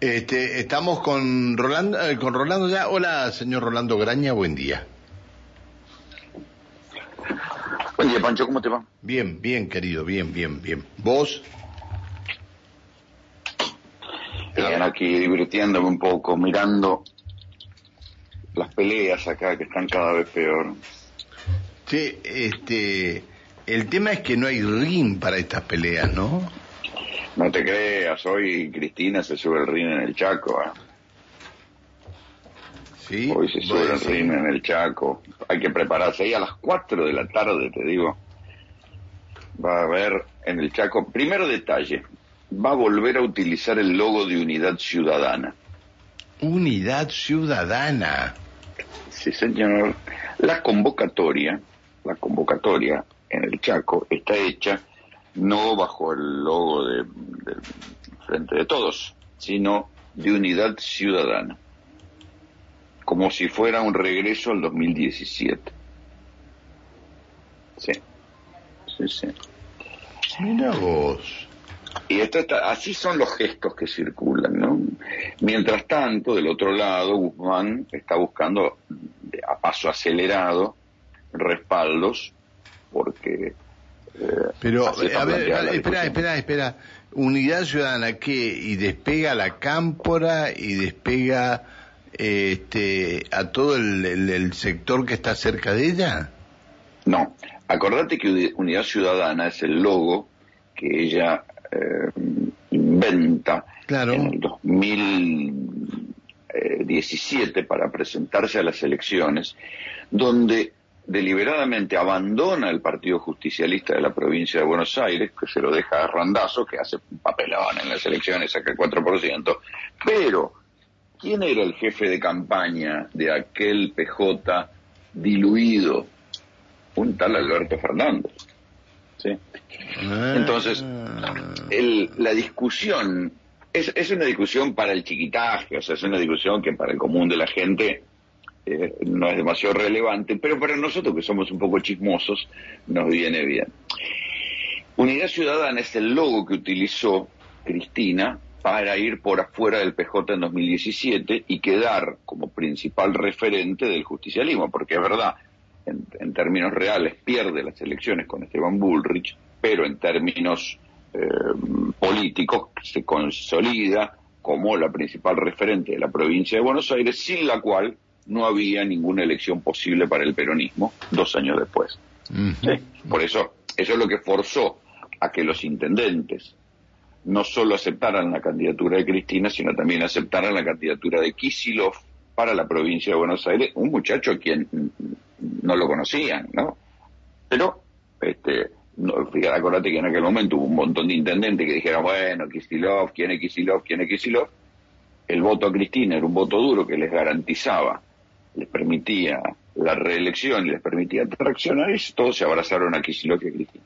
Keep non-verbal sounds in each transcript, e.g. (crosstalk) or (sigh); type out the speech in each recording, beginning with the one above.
Este, estamos con Rolando, eh, con Rolando ya. Hola, señor Rolando Graña, buen día. Buen día, Pancho, ¿cómo te va? Bien, bien, querido, bien, bien, bien. ¿Vos? Bien, aquí divirtiéndome un poco, mirando las peleas acá que están cada vez peor. Sí, este, el tema es que no hay ring para estas peleas, ¿no? No te creas, hoy Cristina se sube el ring en el Chaco. ¿eh? Sí. Hoy se sube el ring en el Chaco. Hay que prepararse. Ahí a las 4 de la tarde, te digo, va a haber en el Chaco. Primero detalle, va a volver a utilizar el logo de Unidad Ciudadana. Unidad Ciudadana. Sí, señor. La convocatoria, la convocatoria en el Chaco está hecha no bajo el logo de, Frente de Todos, sino de Unidad Ciudadana, como si fuera un regreso al 2017. Sí, sí, sí. Mira vos. Y esto está, así son los gestos que circulan, ¿no? Mientras tanto, del otro lado, Guzmán está buscando a paso acelerado respaldos porque pero, a ver, espera, espera, espera. Unidad Ciudadana, ¿qué? ¿Y despega la cámpora y despega este, a todo el, sector que está cerca de ella? No, acordate que Unidad Ciudadana es el logo que ella eh, inventa claro. en el 2017 para presentarse a las elecciones, donde deliberadamente abandona el Partido Justicialista de la provincia de Buenos Aires, que se lo deja a Randazo, que hace un papelón en las elecciones, saca el 4%, pero ¿quién era el jefe de campaña de aquel PJ diluido? Un tal Alberto Fernández. ¿sí? Ah. Entonces, la discusión es, es una discusión para el chiquitaje, o sea, es una discusión que para el común de la gente eh, no es demasiado relevante, pero para nosotros que somos un poco chismosos, nos viene bien. Unidad Ciudadana es el logo que utilizó Cristina para ir por afuera del PJ en 2017 y quedar como principal referente del justicialismo, porque es verdad, en, términos reales pierde las elecciones con Esteban Bullrich, pero en términos eh, políticos se consolida como la principal referente de la provincia de Buenos Aires, sin la cual no había ninguna elección posible para el peronismo dos años después. Por eso, eso es lo que forzó a que los intendentes no solo aceptaran la candidatura de Cristina, sino también aceptaran la candidatura de Kisilov para la provincia de Buenos Aires, un muchacho a quien no lo conocían, ¿no? Pero, este, no, fíjate, acordate que en aquel momento hubo un montón de intendentes que dijeron, bueno, Kisilov, ¿quién es Kisilov? ¿Quién es Kisilov? El voto a Cristina era un voto duro que les garantizaba les permitía la reelección y les permitía traccionar, y todos se abrazaron a Kicillof y Cristina.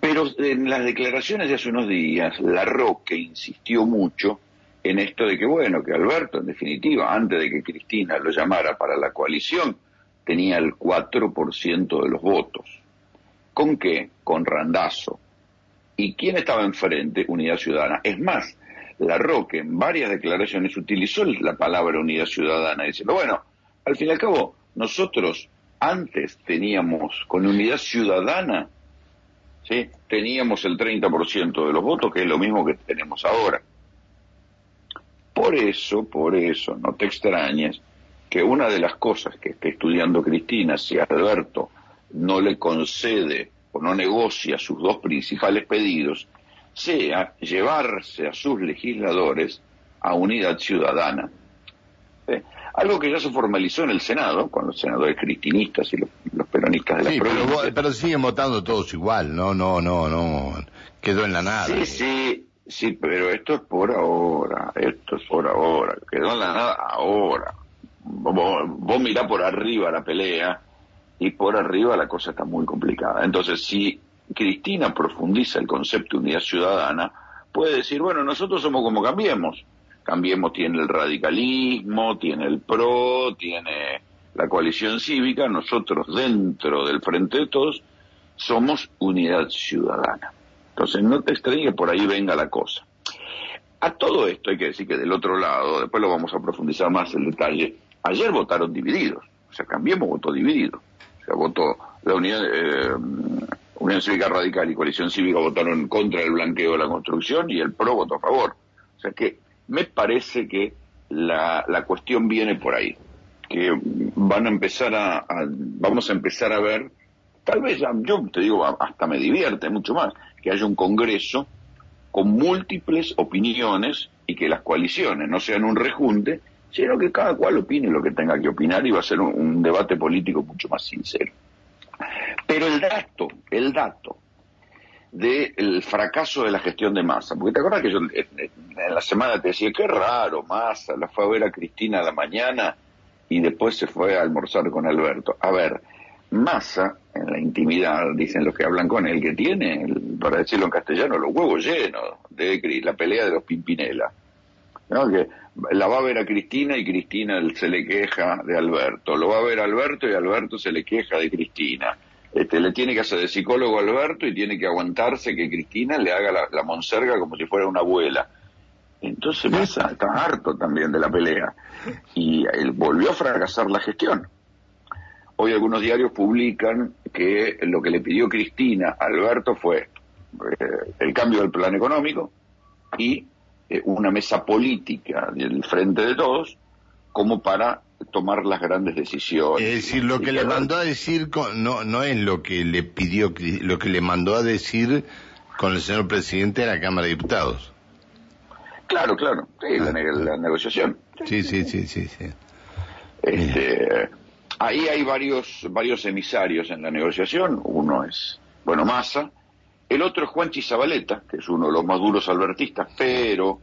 Pero en las declaraciones de hace unos días, La Roque insistió mucho en esto de que, bueno, que Alberto, en definitiva, antes de que Cristina lo llamara para la coalición, tenía el 4% de los votos. ¿Con qué? Con Randazo. ¿Y quién estaba enfrente? Unidad Ciudadana. Es más, la Roque en varias declaraciones utilizó la palabra unidad ciudadana, diciendo, bueno, al fin y al cabo, nosotros antes teníamos, con unidad ciudadana, ¿sí? teníamos el 30% de los votos, que es lo mismo que tenemos ahora. Por eso, por eso, no te extrañes que una de las cosas que está estudiando Cristina, si Alberto no le concede o no negocia sus dos principales pedidos, sea llevarse a sus legisladores a unidad ciudadana. ¿Eh? Algo que ya se formalizó en el Senado, con los senadores cristinistas y los, peronistas de la sí, pero, pero, siguen votando todos igual, no, no, no, no, quedó en la nada. Sí, sí, sí, pero esto es por ahora, esto es por ahora, quedó en la nada ahora. Vos, vos mirá por arriba la pelea y por arriba la cosa está muy complicada. Entonces, si Cristina profundiza el concepto de unidad ciudadana, puede decir, bueno, nosotros somos como Cambiemos. Cambiemos tiene el radicalismo, tiene el PRO, tiene la coalición cívica, nosotros dentro del Frente de Todos somos unidad ciudadana. Entonces no te extrañes que por ahí venga la cosa. A todo esto hay que decir que del otro lado, después lo vamos a profundizar más el detalle, ayer votaron divididos, o sea, Cambiemos votó dividido, o sea, votó la Unión, eh, Cívica Radical y Coalición Cívica votaron contra el blanqueo de la construcción y el PRO votó a favor. O sea que me parece que la, la cuestión viene por ahí, que van a empezar a, vamos a empezar a ver, tal vez yo te digo, hasta me divierte mucho más, que haya un Congreso con múltiples opiniones y que las coaliciones no sean un rejunte, sino que cada cual opine lo que tenga que opinar y va a ser un, debate político mucho más sincero. Pero el dato, el dato del fracaso de la gestión de Massa, porque te acuerdas que yo en la semana te decía, qué raro, Massa, la fue a ver a Cristina a la mañana y después se fue a almorzar con Alberto. A ver, Massa, en la intimidad, dicen los que hablan con él, que tiene, para decirlo en castellano, los huevos llenos de la pelea de los Pimpinela. ¿no? La va a ver a Cristina y Cristina se le queja de Alberto. Lo va a ver Alberto y Alberto se le queja de Cristina. Este, le tiene que hacer de psicólogo a Alberto y tiene que aguantarse que Cristina le haga la, monserga como si fuera una abuela. Entonces Massa está harto también de la pelea y él volvió a fracasar la gestión. Hoy algunos diarios publican que lo que le pidió Cristina a Alberto fue eh, el cambio del plan económico y eh, una mesa política del frente de todos como para tomar las grandes decisiones. Es decir, lo que le mandó a decir no no es lo que le pidió, lo que le mandó a decir con el señor presidente de la Cámara de Diputados. Claro, claro, sí, la, ah. negociación. Sí, sí, sí, sí, sí. Este, Ahí hay varios, varios emisarios en la negociación. Uno es, bueno, Massa. El otro es Juan Chizabaleta, que es uno de los más duros albertistas, pero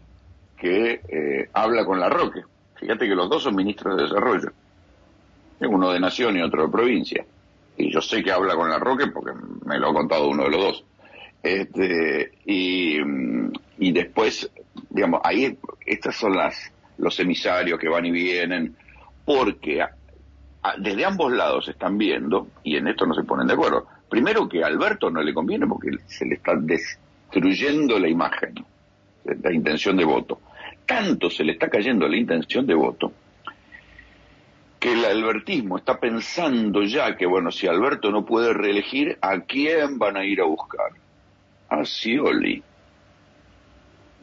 que eh, habla con la Roque. Fíjate que los dos son ministros de Desarrollo. Uno de Nación y otro de Provincia. Y yo sé que habla con la Roque porque me lo ha contado uno de los dos. Este, y, y después, digamos, ahí estas son las los emisarios que van y vienen, porque desde ambos lados están viendo, y en esto no se ponen de acuerdo, primero que a Alberto no le conviene porque se le está destruyendo la imagen, la intención de voto. Tanto se le está cayendo la intención de voto que el albertismo está pensando ya que, bueno, si Alberto no puede reelegir, ¿a quién van a ir a buscar? A Scioli.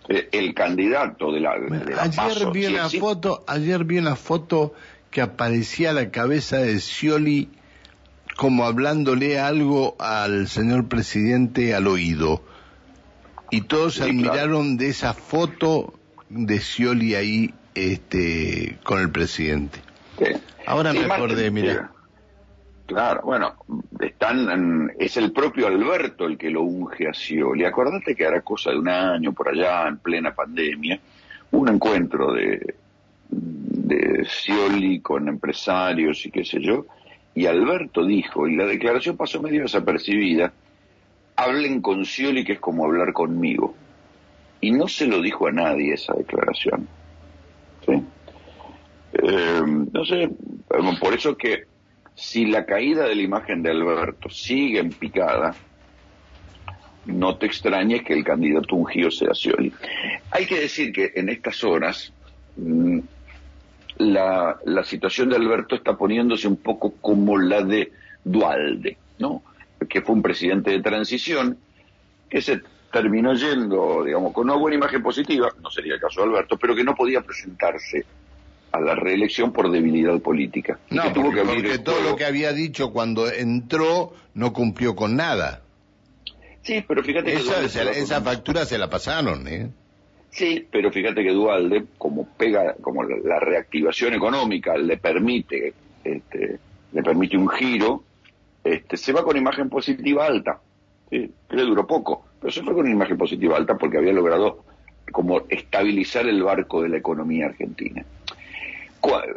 Eh, el candidato de la, ayer vi una foto ayer vi una foto que aparecía la cabeza de Scioli como hablándole algo al señor presidente al oído. Y todos se admiraron de esa foto de Scioli ahí este, con el presidente. Ahora me acordé, mira. Claro, bueno, están, es el propio Alberto el que lo unge a Scioli. Acordate que era cosa de un año por allá, en plena pandemia, un encuentro de, de Scioli con empresarios y qué sé yo, y Alberto dijo, y la declaración pasó medio desapercibida, hablen con Scioli que es como hablar conmigo. Y no se lo dijo a nadie esa declaración. ¿sí? Eh, no sé, por eso que si la caída de la imagen de Alberto sigue en picada, no te extrañes que el candidato ungido sea Scioli. Hay que decir que en estas horas mm, la, la situación de Alberto está poniéndose un poco como la de Dualde, ¿no? Que fue un presidente de transición que se terminó yendo, digamos, con una buena imagen positiva, no sería el caso de Alberto, pero que no podía presentarse a la reelección por debilidad política. No, que tuvo porque, todo lo que había dicho cuando entró no cumplió con nada. Sí, pero fíjate que... Esa, esa factura se la pasaron, ¿eh? Sí, pero fíjate que Dualde, como pega, como la, reactivación económica le permite, este, le permite un giro, este, se va con imagen positiva alta. ¿sí? Que le duró poco, pero se fue con imagen positiva alta porque había logrado como estabilizar el barco de la economía argentina.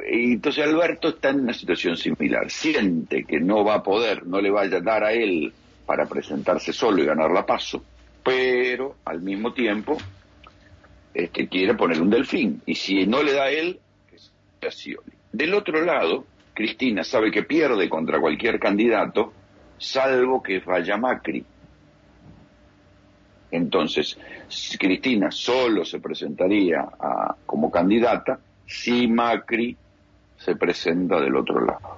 Entonces Alberto está en una situación similar. Siente que no va a poder, no le vaya a dar a él para presentarse solo y ganar la paso, pero al mismo tiempo este, quiere poner un delfín. Y si no le da a él, es Scioli. Del otro lado, Cristina sabe que pierde contra cualquier candidato, salvo que vaya Macri. Entonces, Cristina solo se presentaría como candidata si Macri se presenta del otro lado.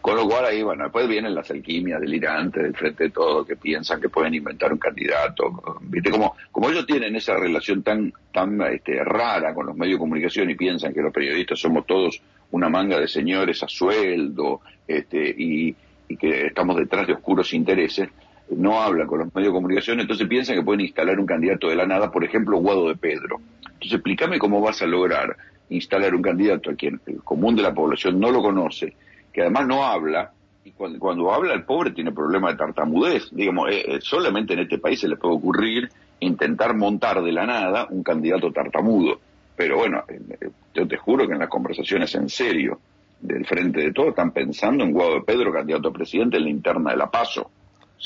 Con lo cual ahí, bueno, después vienen las alquimias delirantes del frente de todo, que piensan que pueden inventar un candidato. ¿Viste? Como, como ellos tienen esa relación tan, tan este, rara con los medios de comunicación y piensan que los periodistas somos todos una manga de señores a sueldo este, y, y que estamos detrás de oscuros intereses, no hablan con los medios de comunicación, entonces piensan que pueden instalar un candidato de la nada, por ejemplo, Guado de Pedro. Entonces explícame cómo vas a lograr instalar un candidato a quien el común de la población no lo conoce que además no habla, y cuando, habla el pobre tiene problemas de tartamudez. Digamos, eh, eh, solamente en este país se le puede ocurrir intentar montar de la nada un candidato tartamudo. Pero bueno, eh, yo te juro que en las conversaciones en serio del frente de todo están pensando en Guado de Pedro, candidato a presidente en la interna de La Paso.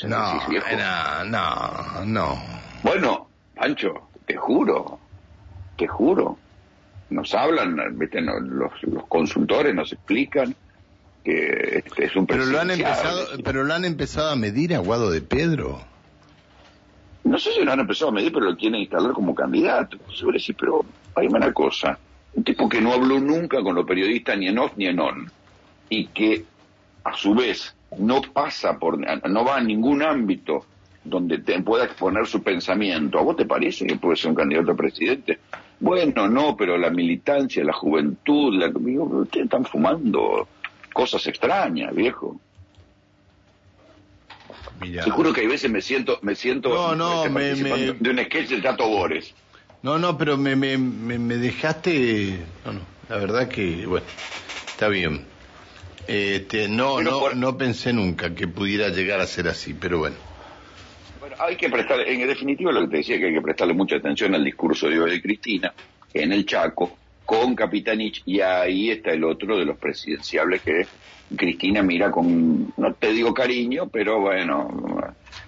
No, no, no, no. Bueno, Pancho, te juro, te juro. Nos hablan, ¿viste? los consultores nos explican que este, es un pero lo han empezado pero lo han empezado a medir Aguado de Pedro no sé si lo han empezado a medir pero lo quieren instalar como candidato sobre sí pero hay una cosa un tipo que no habló nunca con los periodistas ni en off ni en on y que a su vez no pasa por no va a ningún ámbito donde te pueda exponer su pensamiento a vos te parece que puede ser un candidato a presidente bueno no pero la militancia la juventud la ustedes están fumando cosas extrañas, viejo. Mira. Te que hay veces me siento, me siento no, no, este, de un sketch de Tato Bores. No, no, pero me, me, me, dejaste, no, no, la verdad que, bueno, está bien. Este, no, no, no pensé nunca que pudiera llegar a ser así, pero bueno. Bueno, hay que prestarle, en definitiva lo que te decía que hay que prestarle mucha atención al discurso de hoy de Cristina en el Chaco, con Capitanich y ahí está el otro de los presidenciables que Cristina mira con, no te digo cariño, pero bueno,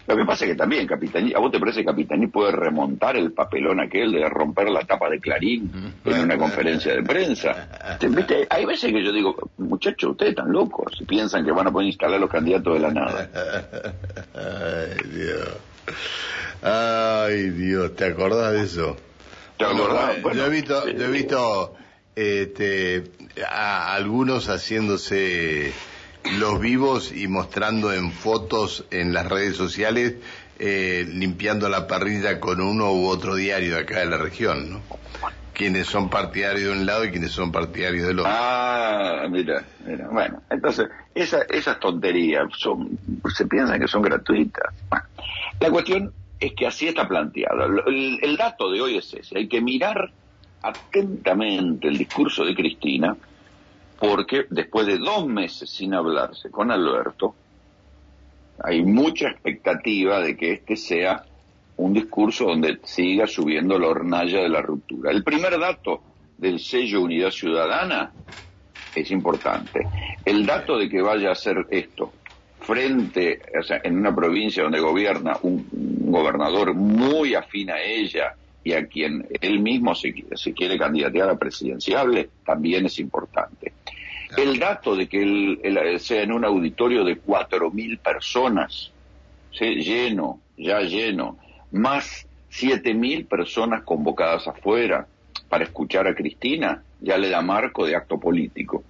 lo que pasa es que también Capitanich, ¿a vos te parece que Capitanich puede remontar el papelón aquel de romper la tapa de Clarín en una conferencia de prensa? ¿Viste? Hay veces que yo digo, muchachos, ustedes están locos si piensan que van a poder instalar los candidatos de la nada. (laughs) Ay, Dios. Ay, Dios, ¿te acordás de eso? yo he visto, yo he visto este, a algunos haciéndose los vivos y mostrando en fotos en las redes sociales eh, limpiando la parrilla con uno u otro diario de acá de la región, ¿no? Quienes son partidarios de un lado y quienes son partidarios del otro. Ah, mira, mira. Bueno, entonces, esa, esas tonterías son, se piensan que son gratuitas. la cuestión es que así está planteado. El, dato de hoy es ese. Hay que mirar atentamente el discurso de Cristina, porque después de dos meses sin hablarse con Alberto, hay mucha expectativa de que este sea un discurso donde siga subiendo la hornalla de la ruptura. El primer dato del sello Unidad Ciudadana es importante. El dato de que vaya a hacer esto frente, o sea, en una provincia donde gobierna un, gobernador muy afín a ella y a quien él mismo se, quiere candidatear a presidenciable, también es importante. El dato de que él, sea en un auditorio de cuatro mil personas, lleno, ya lleno, más siete mil personas convocadas afuera para escuchar a Cristina, ya le da marco de acto político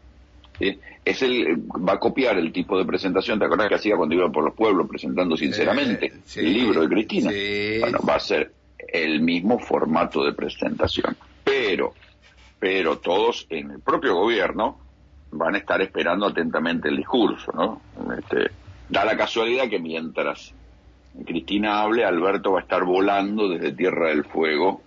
es el, va a copiar el tipo de presentación, ¿te acordás que hacía cuando iba por los pueblos presentando sinceramente el libro de Cristina? Bueno, va a ser el mismo formato de presentación, pero, pero todos en el propio gobierno van a estar esperando atentamente el discurso, ¿no? Este, da la casualidad que mientras Cristina hable, Alberto va a estar volando desde Tierra del Fuego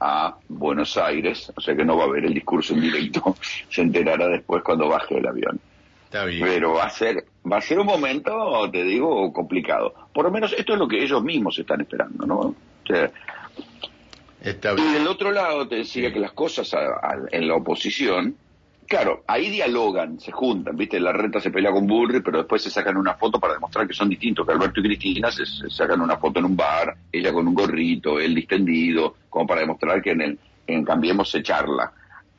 a Buenos Aires, o sea que no va a haber el discurso en directo, (laughs) se enterará después cuando baje el avión. Está bien. Pero va a ser va a ser un momento, te digo, complicado. Por lo menos esto es lo que ellos mismos están esperando, ¿no? O sea, Está bien. Y del otro lado te decía que las cosas en la oposición Claro, ahí dialogan, se juntan, ¿viste? La reta se pelea con Burri, pero después se sacan una foto para demostrar que son distintos, que Alberto y Cristina se, sacan una foto en un bar, ella con un gorrito, él distendido, como para demostrar que en el en Cambiemos se charla.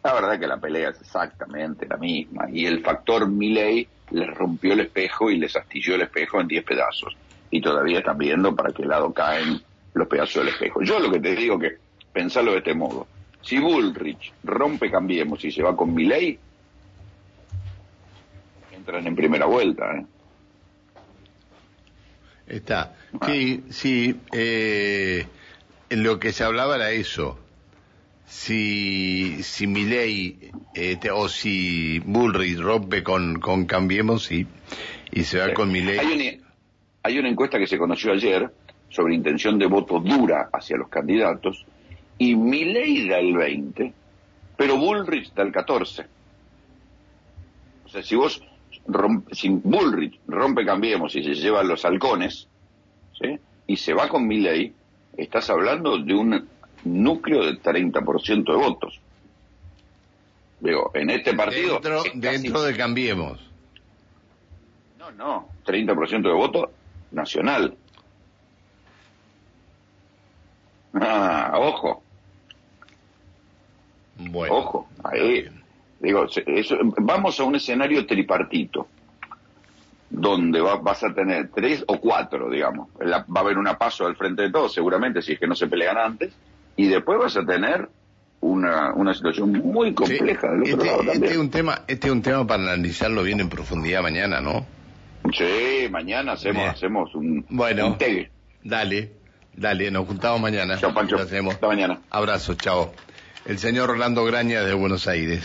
La verdad que la pelea es exactamente la misma, y el factor Milley les rompió el espejo y les astilló el espejo en 10 pedazos. y todavía están viendo para qué lado caen los pedazos del espejo. Yo lo que te digo que pensarlo de este modo. Si Bullrich rompe Cambiemos y se va con Milei, entran en primera vuelta. ¿eh? Está. Sí, sí. Eh, lo que se hablaba era eso. Si, si Milei este, o si Bullrich rompe con, con Cambiemos y, y se va con Milei. Hay una, hay una encuesta que se conoció ayer sobre intención de voto dura hacia los candidatos y Milei da el 20, pero Bullrich da el 14. O sea, si vos si Bullrich rompe Cambiemos y se lleva los halcones, ¿sí? y se va con Milley, estás hablando de un núcleo del 30% de votos. Digo, en este partido... Dentro, de Cambiemos. No, no, 30% de voto nacional. Ah, ojo. Bueno. Ojo, ahí. Digo, vamos a un escenario tripartito, donde vas a tener tres o cuatro, digamos. va a haber una paso al frente de todos, seguramente, si es que no se pelean antes, y después vas a tener una, una situación muy compleja este, este, es un tema, este es un tema para analizarlo bien en profundidad mañana, ¿no? Sí, mañana hacemos, hacemos un, bueno, Dale, dale, nos juntamos mañana. Chao, Pancho. Hasta mañana. Abrazo, chao. El señor Orlando Graña de Buenos Aires.